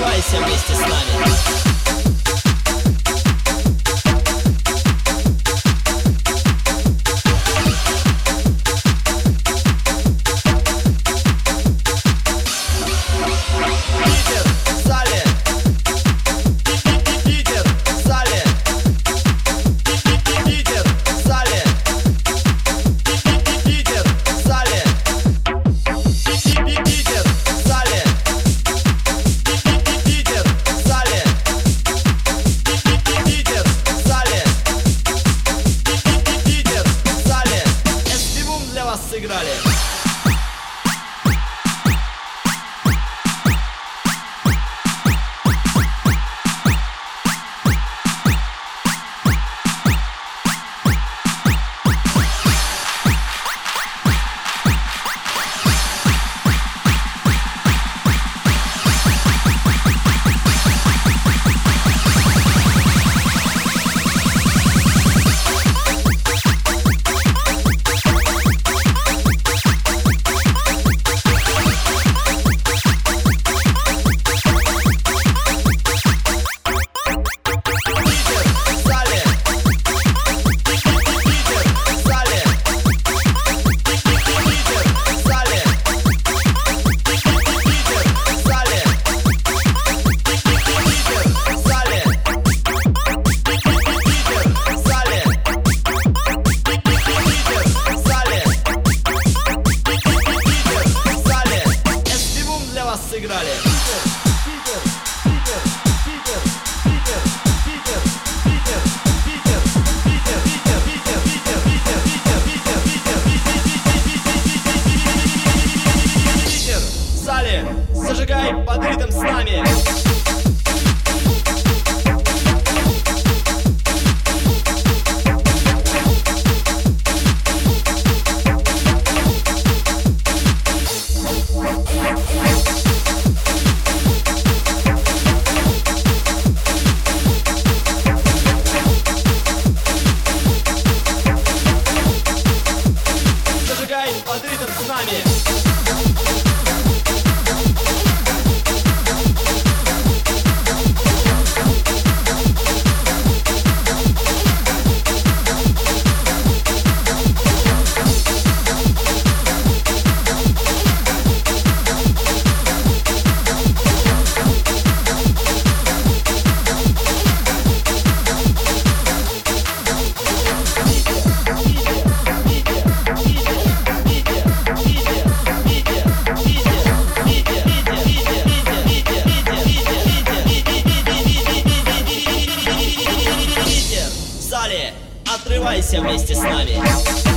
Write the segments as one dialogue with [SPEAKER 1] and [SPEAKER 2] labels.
[SPEAKER 1] Surprise, you're Mr. Smiley. Сыграли. Вас сыграли. Питер, Питер, Питер, Питер, Питер, Питер, Питер, Питер, Питер, Питер, Питер, Питер, Питер, Питер, Питер, в зале, зажигай под ритм с нами. Отрывайся вместе с нами.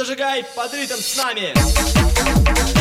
[SPEAKER 1] Зажигай под ритм с нами.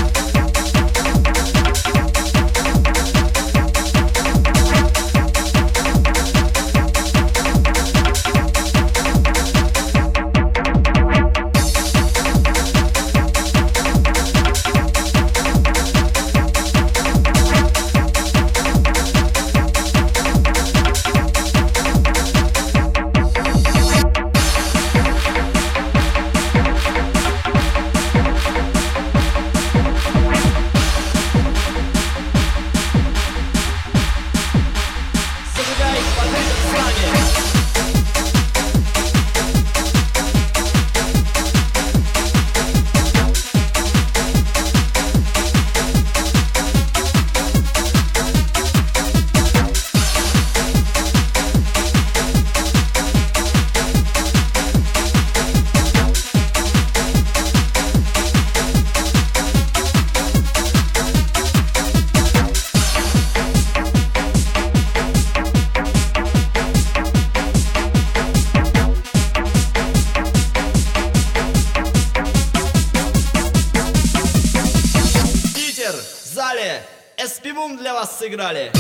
[SPEAKER 1] Boom для вас сыграли.